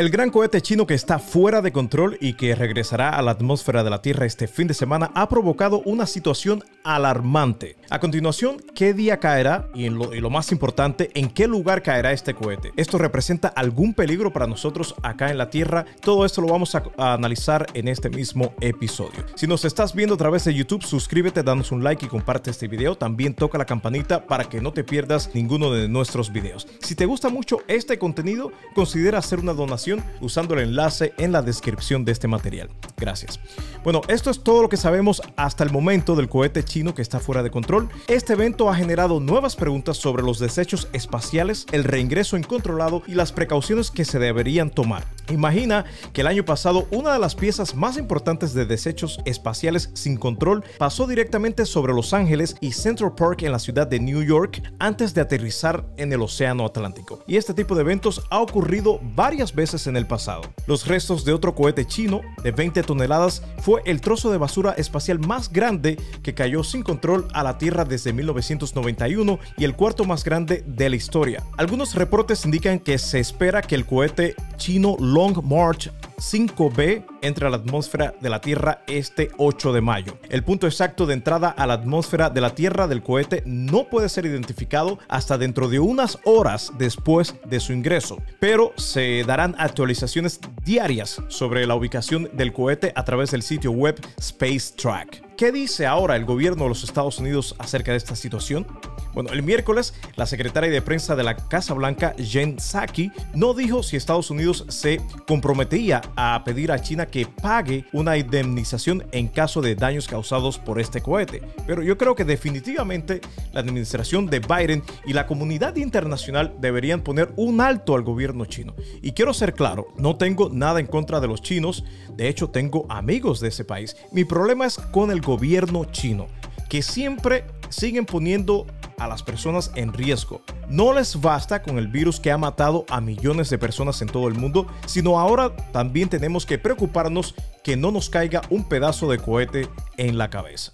El gran cohete chino que está fuera de control y que regresará a la atmósfera de la Tierra este fin de semana ha provocado una situación alarmante. A continuación, ¿qué día caerá? Y, lo, y lo más importante, ¿en qué lugar caerá este cohete? ¿Esto representa algún peligro para nosotros acá en la Tierra? Todo esto lo vamos a, a analizar en este mismo episodio. Si nos estás viendo a través de YouTube, suscríbete, danos un like y comparte este video. También toca la campanita para que no te pierdas ninguno de nuestros videos. Si te gusta mucho este contenido, considera hacer una donación usando el enlace en la descripción de este material. Gracias. Bueno, esto es todo lo que sabemos hasta el momento del cohete chino que está fuera de control. Este evento ha generado nuevas preguntas sobre los desechos espaciales, el reingreso incontrolado y las precauciones que se deberían tomar. Imagina que el año pasado una de las piezas más importantes de desechos espaciales sin control pasó directamente sobre Los Ángeles y Central Park en la ciudad de New York antes de aterrizar en el Océano Atlántico. Y este tipo de eventos ha ocurrido varias veces en el pasado. Los restos de otro cohete chino de 20 toneladas fue el trozo de basura espacial más grande que cayó sin control a la Tierra desde 1991 y el cuarto más grande de la historia. Algunos reportes indican que se espera que el cohete chino Long March 5B entre a la atmósfera de la Tierra este 8 de mayo. El punto exacto de entrada a la atmósfera de la Tierra del cohete no puede ser identificado hasta dentro de unas horas después de su ingreso, pero se darán actualizaciones diarias sobre la ubicación del cohete a través del sitio web Space Track. ¿Qué dice ahora el gobierno de los Estados Unidos acerca de esta situación? Bueno, el miércoles, la secretaria de prensa de la Casa Blanca, Jen Psaki, no dijo si Estados Unidos se comprometía a pedir a China que pague una indemnización en caso de daños causados por este cohete. Pero yo creo que definitivamente la administración de Biden y la comunidad internacional deberían poner un alto al gobierno chino. Y quiero ser claro, no tengo nada en contra de los chinos, de hecho tengo amigos de ese país. Mi problema es con el gobierno chino, que siempre siguen poniendo a las personas en riesgo. No les basta con el virus que ha matado a millones de personas en todo el mundo, sino ahora también tenemos que preocuparnos que no nos caiga un pedazo de cohete en la cabeza.